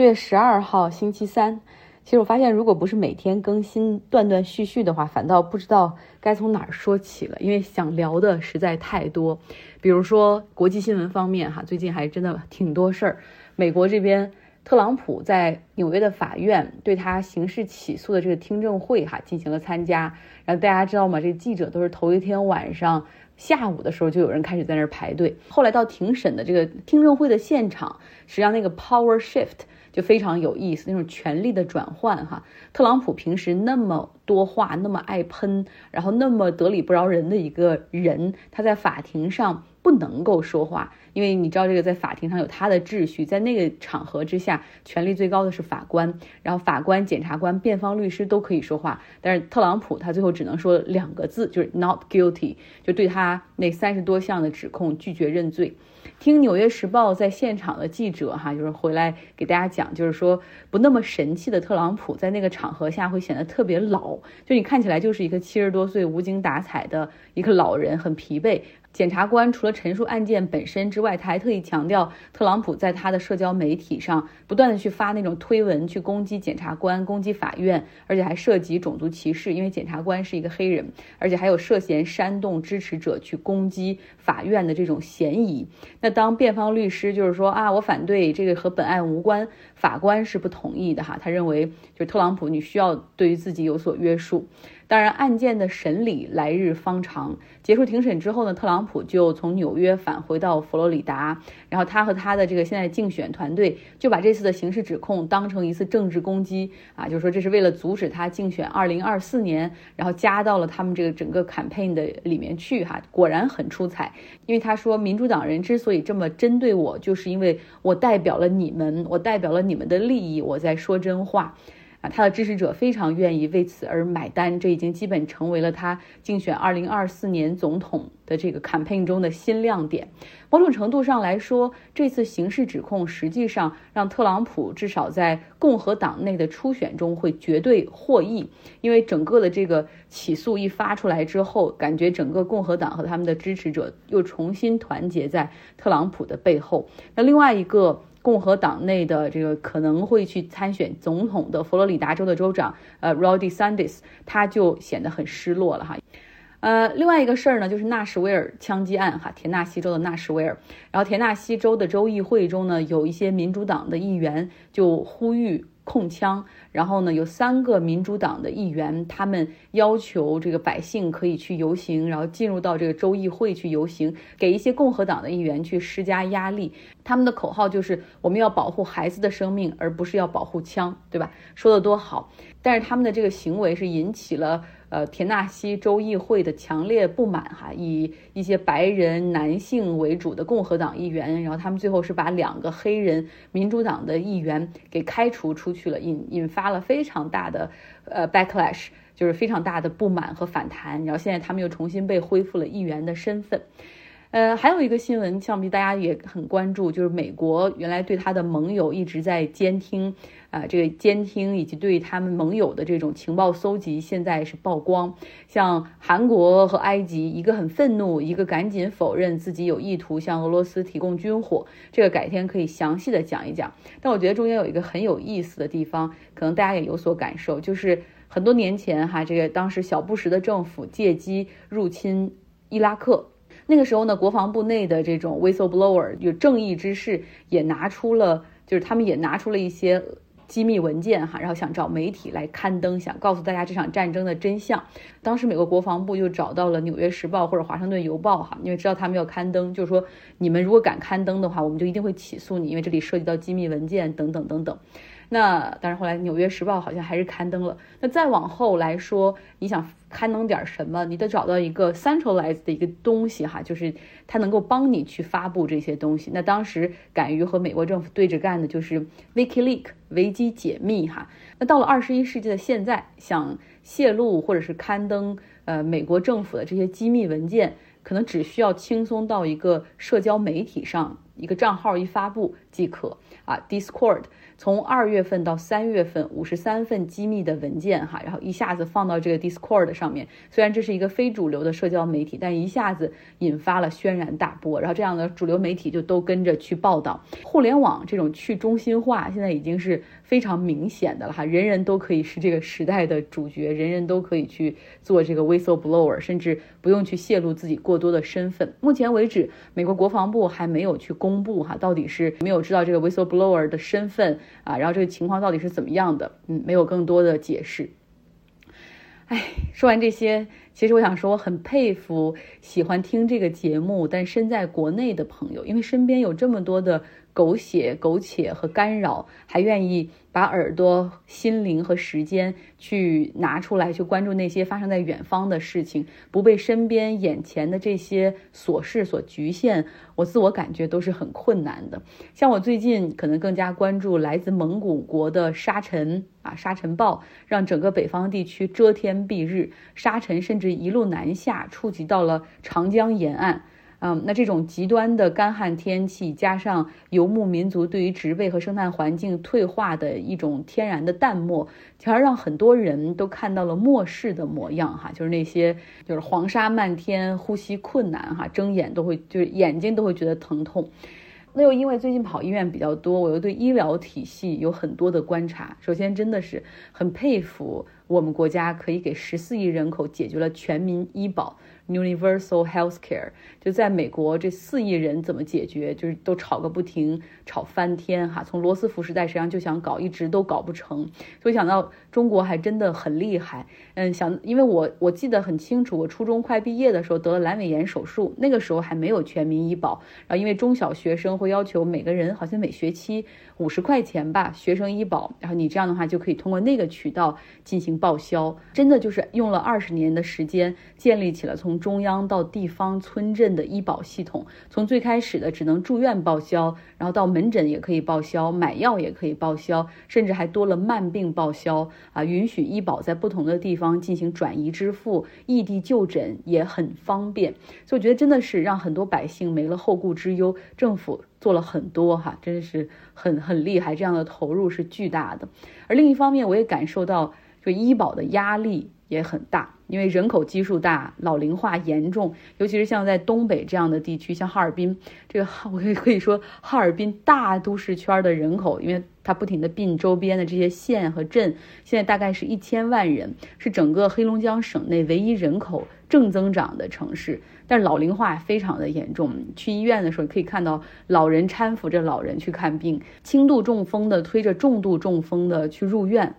六月十二号星期三，其实我发现，如果不是每天更新断断续续的话，反倒不知道该从哪儿说起了，因为想聊的实在太多。比如说国际新闻方面，哈，最近还真的挺多事儿。美国这边，特朗普在纽约的法院对他刑事起诉的这个听证会，哈，进行了参加。然后大家知道吗？这记者都是头一天晚上。下午的时候就有人开始在那儿排队，后来到庭审的这个听证会的现场，实际上那个 power shift 就非常有意思，那种权力的转换哈。特朗普平时那么多话，那么爱喷，然后那么得理不饶人的一个人，他在法庭上不能够说话。因为你知道这个在法庭上有他的秩序，在那个场合之下，权力最高的是法官，然后法官、检察官、辩方律师都可以说话，但是特朗普他最后只能说两个字，就是 not guilty，就对他那三十多项的指控拒绝认罪。听《纽约时报》在现场的记者哈，就是回来给大家讲，就是说不那么神气的特朗普在那个场合下会显得特别老，就你看起来就是一个七十多岁无精打采的一个老人，很疲惫。检察官除了陈述案件本身之外，他还特意强调，特朗普在他的社交媒体上不断的去发那种推文，去攻击检察官、攻击法院，而且还涉及种族歧视，因为检察官是一个黑人，而且还有涉嫌煽动支持者去攻击法院的这种嫌疑。那当辩方律师就是说啊，我反对这个和本案无关，法官是不同意的哈，他认为就是特朗普你需要对于自己有所约束。当然，案件的审理来日方长。结束庭审之后呢，特朗普就从纽约返回到佛罗里达，然后他和他的这个现在竞选团队就把这次的刑事指控当成一次政治攻击啊，就是说这是为了阻止他竞选二零二四年，然后加到了他们这个整个 campaign 的里面去哈。果然很出彩，因为他说民主党人之所以这么针对我，就是因为我代表了你们，我代表了你们的利益，我在说真话。啊，他的支持者非常愿意为此而买单，这已经基本成为了他竞选二零二四年总统的这个 campaign 中的新亮点。某种程度上来说，这次刑事指控实际上让特朗普至少在共和党内的初选中会绝对获益，因为整个的这个起诉一发出来之后，感觉整个共和党和他们的支持者又重新团结在特朗普的背后。那另外一个。共和党内的这个可能会去参选总统的佛罗里达州的州长，呃 r o d d y Sanders，他就显得很失落了哈。呃，另外一个事儿呢，就是纳什维尔枪击案哈，田纳西州的纳什维尔，然后田纳西州的州议会中呢，有一些民主党的议员就呼吁。控枪，然后呢，有三个民主党的议员，他们要求这个百姓可以去游行，然后进入到这个州议会去游行，给一些共和党的议员去施加压力。他们的口号就是我们要保护孩子的生命，而不是要保护枪，对吧？说的多好，但是他们的这个行为是引起了。呃，田纳西州议会的强烈不满哈，以一些白人男性为主的共和党议员，然后他们最后是把两个黑人民主党的议员给开除出去了，引引发了非常大的呃 backlash，就是非常大的不满和反弹，然后现在他们又重新被恢复了议员的身份。呃，还有一个新闻，想必大家也很关注，就是美国原来对他的盟友一直在监听，啊，这个监听以及对他们盟友的这种情报搜集，现在是曝光。像韩国和埃及，一个很愤怒，一个赶紧否认自己有意图向俄罗斯提供军火。这个改天可以详细的讲一讲。但我觉得中间有一个很有意思的地方，可能大家也有所感受，就是很多年前哈，这个当时小布什的政府借机入侵伊拉克。那个时候呢，国防部内的这种 whistleblower 有正义之士也拿出了，就是他们也拿出了一些机密文件哈，然后想找媒体来刊登，想告诉大家这场战争的真相。当时美国国防部就找到了《纽约时报》或者《华盛顿邮报》哈，因为知道他们要刊登，就是说你们如果敢刊登的话，我们就一定会起诉你，因为这里涉及到机密文件等等等等。那当然，后来《纽约时报》好像还是刊登了。那再往后来说，你想刊登点什么，你得找到一个 centralized 的一个东西哈，就是它能够帮你去发布这些东西。那当时敢于和美国政府对着干的就是 WikiLeaks 维基解密哈。那到了二十一世纪的现在，想泄露或者是刊登呃美国政府的这些机密文件，可能只需要轻松到一个社交媒体上一个账号一发布即可啊，Discord。从二月份到三月份，五十三份机密的文件哈，然后一下子放到这个 Discord 上面。虽然这是一个非主流的社交媒体，但一下子引发了轩然大波。然后这样的主流媒体就都跟着去报道。互联网这种去中心化，现在已经是非常明显的了哈，人人都可以是这个时代的主角，人人都可以去做这个 whistleblower，甚至不用去泄露自己过多的身份。目前为止，美国国防部还没有去公布哈，到底是没有知道这个 whistleblower 的身份啊，然后这个情况到底是怎么样的？嗯，没有更多的解释。哎，说完这些，其实我想说，我很佩服喜欢听这个节目但身在国内的朋友，因为身边有这么多的。狗血、苟且和干扰，还愿意把耳朵、心灵和时间去拿出来，去关注那些发生在远方的事情，不被身边眼前的这些琐事所局限。我自我感觉都是很困难的。像我最近可能更加关注来自蒙古国的沙尘啊，沙尘暴让整个北方地区遮天蔽日，沙尘甚至一路南下，触及到了长江沿岸。嗯，那这种极端的干旱天气，加上游牧民族对于植被和生态环境退化的一种天然的淡漠，反而让很多人都看到了末世的模样哈，就是那些就是黄沙漫天，呼吸困难哈，睁眼都会就是眼睛都会觉得疼痛。那又因为最近跑医院比较多，我又对医疗体系有很多的观察。首先，真的是很佩服我们国家可以给十四亿人口解决了全民医保。Universal Healthcare 就在美国，这四亿人怎么解决？就是都吵个不停，吵翻天哈！从罗斯福时代实际上就想搞，一直都搞不成。所以想到中国还真的很厉害。嗯，想因为我我记得很清楚，我初中快毕业的时候得了阑尾炎手术，那个时候还没有全民医保。然后因为中小学生会要求每个人好像每学期五十块钱吧，学生医保，然后你这样的话就可以通过那个渠道进行报销。真的就是用了二十年的时间建立起了从中央到地方村镇的医保系统，从最开始的只能住院报销，然后到门诊也可以报销，买药也可以报销，甚至还多了慢病报销啊，允许医保在不同的地方进行转移支付，异地就诊也很方便。所以我觉得真的是让很多百姓没了后顾之忧，政府做了很多哈，真的是很很厉害，这样的投入是巨大的。而另一方面，我也感受到就医保的压力。也很大，因为人口基数大，老龄化严重，尤其是像在东北这样的地区，像哈尔滨，这个我可以可以说哈尔滨大都市圈的人口，因为它不停的并周边的这些县和镇，现在大概是一千万人，是整个黑龙江省内唯一人口正增长的城市，但是老龄化非常的严重，去医院的时候可以看到老人搀扶着老人去看病，轻度中风的推着重度中风的去入院。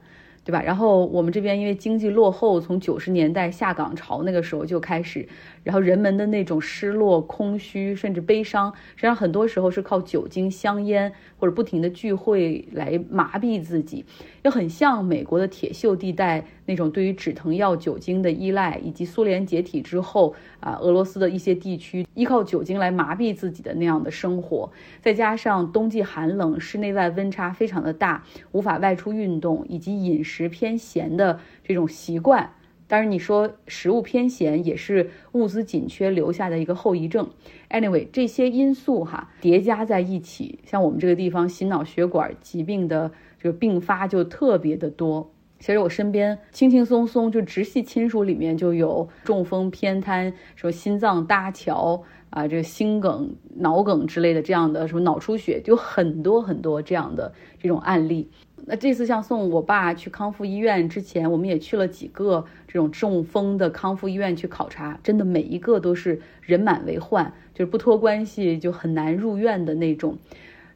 对吧？然后我们这边因为经济落后，从九十年代下岗潮那个时候就开始，然后人们的那种失落、空虚，甚至悲伤，实际上很多时候是靠酒精、香烟或者不停的聚会来麻痹自己，又很像美国的铁锈地带那种对于止疼药、酒精的依赖，以及苏联解体之后啊，俄罗斯的一些地区依靠酒精来麻痹自己的那样的生活，再加上冬季寒冷，室内外温差非常的大，无法外出运动，以及饮。食偏咸的这种习惯，当然你说食物偏咸也是物资紧缺留下的一个后遗症。Anyway，这些因素哈叠加在一起，像我们这个地方心脑血管疾病的这个并发就特别的多。其实我身边轻轻松松就直系亲属里面就有中风、偏瘫、说心脏搭桥啊，这个心梗、脑梗之类的这样的什么脑出血，就很多很多这样的这种案例。那这次像送我爸去康复医院之前，我们也去了几个这种中风的康复医院去考察，真的每一个都是人满为患，就是不托关系就很难入院的那种。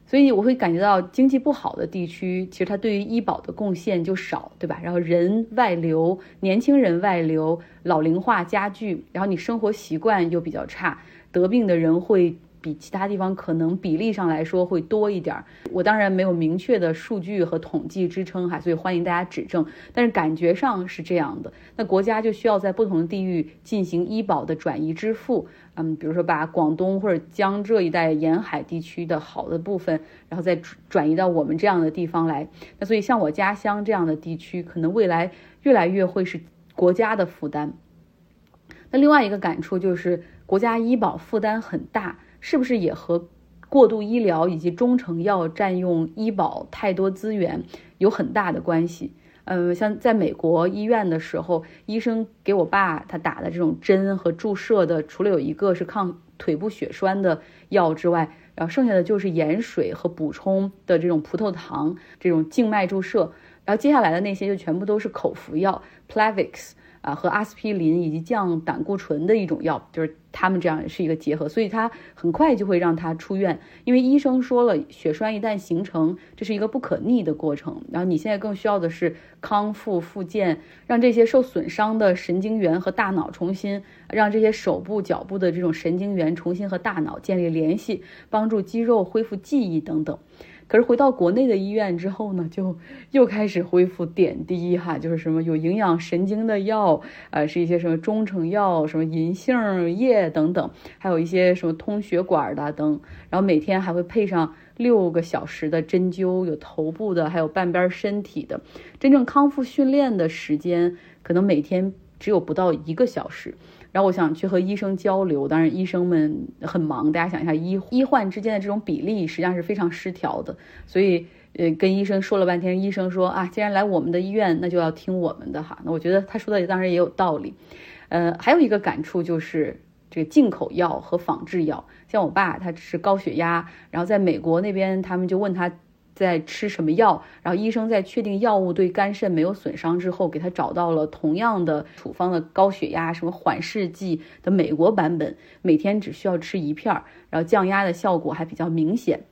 所以我会感觉到经济不好的地区，其实它对于医保的贡献就少，对吧？然后人外流，年轻人外流，老龄化加剧，然后你生活习惯又比较差，得病的人会。比其他地方可能比例上来说会多一点儿，我当然没有明确的数据和统计支撑哈，所以欢迎大家指正。但是感觉上是这样的，那国家就需要在不同的地域进行医保的转移支付，嗯，比如说把广东或者江浙一带沿海地区的好的部分，然后再转移到我们这样的地方来。那所以像我家乡这样的地区，可能未来越来越会是国家的负担。那另外一个感触就是，国家医保负担很大。是不是也和过度医疗以及中成药占用医保太多资源有很大的关系。嗯，像在美国医院的时候，医生给我爸他打的这种针和注射的，除了有一个是抗腿部血栓的药之外，然后剩下的就是盐水和补充的这种葡萄糖这种静脉注射，然后接下来的那些就全部都是口服药，Plavix。啊，和阿司匹林以及降胆固醇的一种药，就是他们这样是一个结合，所以他很快就会让他出院，因为医生说了，血栓一旦形成，这是一个不可逆的过程。然后你现在更需要的是康复复健，让这些受损伤的神经元和大脑重新，让这些手部脚部的这种神经元重新和大脑建立联系，帮助肌肉恢复记忆等等。可是回到国内的医院之后呢，就又开始恢复点滴哈，就是什么有营养神经的药，呃，是一些什么中成药，什么银杏叶等等，还有一些什么通血管的等，然后每天还会配上六个小时的针灸，有头部的，还有半边身体的，真正康复训练的时间可能每天只有不到一个小时。然后我想去和医生交流，当然医生们很忙，大家想一下医医患之间的这种比例实际上是非常失调的，所以呃跟医生说了半天，医生说啊，既然来我们的医院，那就要听我们的哈。那我觉得他说的当然也有道理，呃，还有一个感触就是这个进口药和仿制药，像我爸他是高血压，然后在美国那边他们就问他。在吃什么药？然后医生在确定药物对肝肾没有损伤之后，给他找到了同样的处方的高血压什么缓释剂的美国版本，每天只需要吃一片儿，然后降压的效果还比较明显。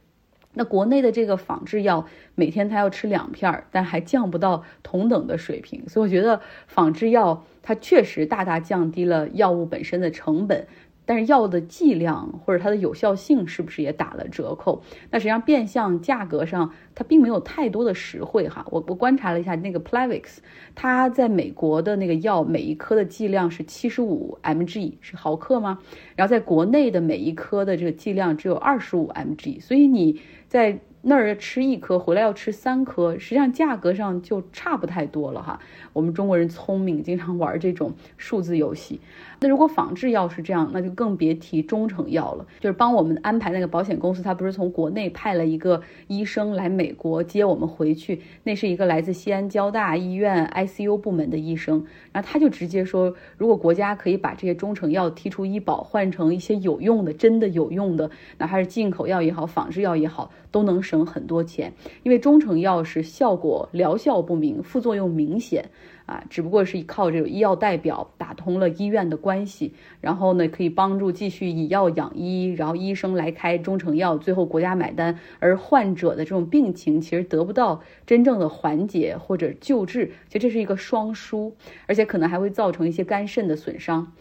那国内的这个仿制药，每天他要吃两片儿，但还降不到同等的水平。所以我觉得仿制药它确实大大降低了药物本身的成本。但是药的剂量或者它的有效性是不是也打了折扣？那实际上变相价格上它并没有太多的实惠哈。我我观察了一下那个 Plavix，它在美国的那个药每一颗的剂量是七十五 mg 是毫克吗？然后在国内的每一颗的这个剂量只有二十五 mg，所以你在。那儿吃一颗，回来要吃三颗，实际上价格上就差不太多了哈。我们中国人聪明，经常玩这种数字游戏。那如果仿制药是这样，那就更别提中成药了。就是帮我们安排那个保险公司，他不是从国内派了一个医生来美国接我们回去，那是一个来自西安交大医院 ICU 部门的医生，然后他就直接说，如果国家可以把这些中成药剔除医保，换成一些有用的、真的有用的，哪怕是进口药也好，仿制药也好，都能省。省很多钱，因为中成药是效果疗效不明，副作用明显啊，只不过是靠这个医药代表打通了医院的关系，然后呢可以帮助继续以药养医，然后医生来开中成药，最后国家买单，而患者的这种病情其实得不到真正的缓解或者救治，其实这是一个双输，而且可能还会造成一些肝肾的损伤。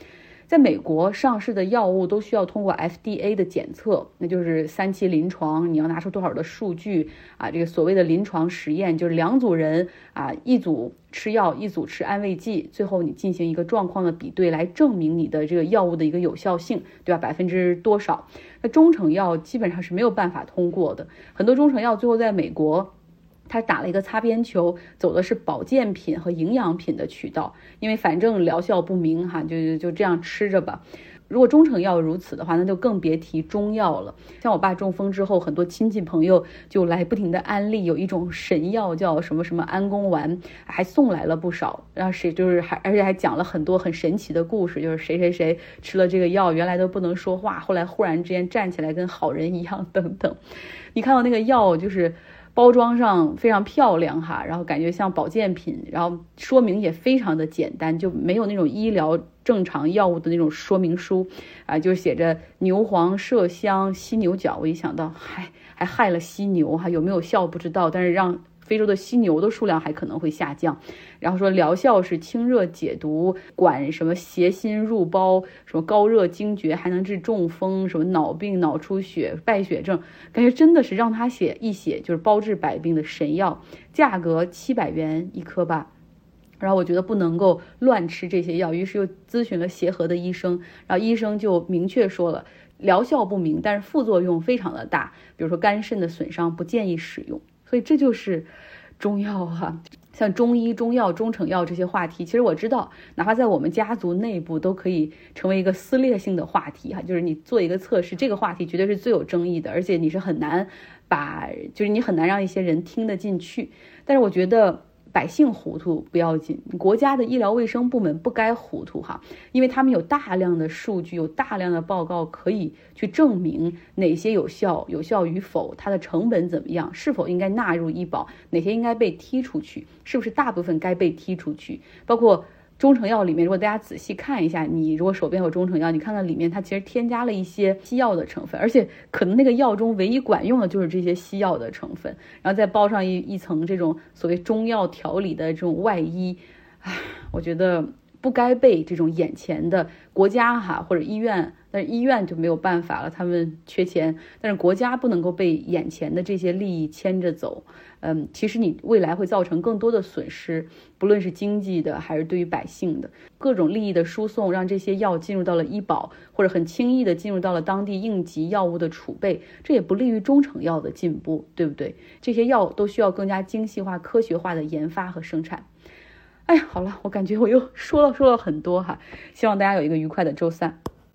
在美国上市的药物都需要通过 FDA 的检测，那就是三期临床，你要拿出多少的数据啊？这个所谓的临床实验就是两组人啊，一组吃药，一组吃安慰剂，最后你进行一个状况的比对，来证明你的这个药物的一个有效性，对吧？百分之多少？那中成药基本上是没有办法通过的，很多中成药最后在美国。他打了一个擦边球，走的是保健品和营养品的渠道，因为反正疗效不明哈，就就这样吃着吧。如果中成药如此的话，那就更别提中药了。像我爸中风之后，很多亲戚朋友就来不停的安利，有一种神药叫什么什么安宫丸，还送来了不少。然后谁就是还而且还讲了很多很神奇的故事，就是谁谁谁吃了这个药，原来都不能说话，后来忽然之间站起来跟好人一样 等等。你看到那个药就是。包装上非常漂亮哈，然后感觉像保健品，然后说明也非常的简单，就没有那种医疗正常药物的那种说明书，啊，就写着牛黄、麝香、犀牛角。我一想到，还还害了犀牛哈，有没有效不知道，但是让。非洲的犀牛的数量还可能会下降，然后说疗效是清热解毒，管什么邪心入包，什么高热惊厥，还能治中风，什么脑病、脑出血、败血症，感觉真的是让他写一写就是包治百病的神药，价格七百元一颗吧。然后我觉得不能够乱吃这些药，于是又咨询了协和的医生，然后医生就明确说了，疗效不明，但是副作用非常的大，比如说肝肾的损伤，不建议使用。所以这就是中药啊。像中医、中药、中成药这些话题，其实我知道，哪怕在我们家族内部都可以成为一个撕裂性的话题哈。就是你做一个测试，这个话题绝对是最有争议的，而且你是很难把，就是你很难让一些人听得进去。但是我觉得。百姓糊涂不要紧，国家的医疗卫生部门不该糊涂哈，因为他们有大量的数据，有大量的报告可以去证明哪些有效，有效与否，它的成本怎么样，是否应该纳入医保，哪些应该被踢出去，是不是大部分该被踢出去，包括。中成药里面，如果大家仔细看一下，你如果手边有中成药，你看看里面它其实添加了一些西药的成分，而且可能那个药中唯一管用的就是这些西药的成分，然后再包上一一层这种所谓中药调理的这种外衣，唉，我觉得。不该被这种眼前的国家哈或者医院，但是医院就没有办法了，他们缺钱，但是国家不能够被眼前的这些利益牵着走。嗯，其实你未来会造成更多的损失，不论是经济的还是对于百姓的各种利益的输送，让这些药进入到了医保，或者很轻易的进入到了当地应急药物的储备，这也不利于中成药的进步，对不对？这些药都需要更加精细化、科学化的研发和生产。哎，好了，我感觉我又说了说了很多哈，希望大家有一个愉快的周三。